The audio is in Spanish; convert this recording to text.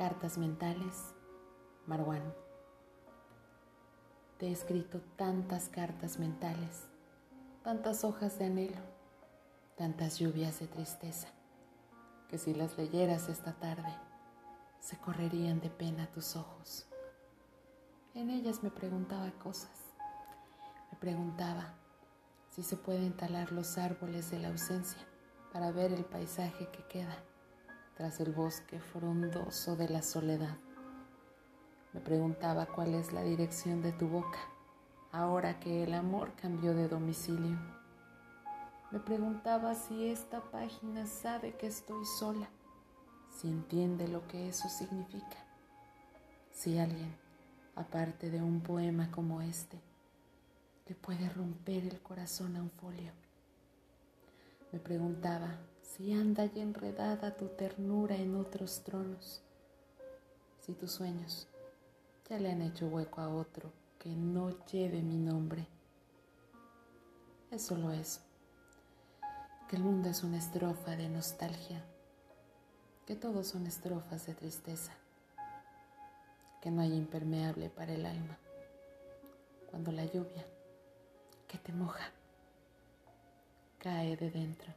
Cartas mentales, Marwan. Te he escrito tantas cartas mentales, tantas hojas de anhelo, tantas lluvias de tristeza, que si las leyeras esta tarde, se correrían de pena tus ojos. En ellas me preguntaba cosas. Me preguntaba si se pueden talar los árboles de la ausencia para ver el paisaje que queda tras el bosque frondoso de la soledad. Me preguntaba cuál es la dirección de tu boca, ahora que el amor cambió de domicilio. Me preguntaba si esta página sabe que estoy sola, si entiende lo que eso significa, si alguien, aparte de un poema como este, le puede romper el corazón a un folio. Me preguntaba si anda y enredada tu ternura en otros tronos, si tus sueños ya le han hecho hueco a otro que no lleve mi nombre. Es solo eso, que el mundo es una estrofa de nostalgia, que todos son estrofas de tristeza, que no hay impermeable para el alma, cuando la lluvia que te moja cae de dentro.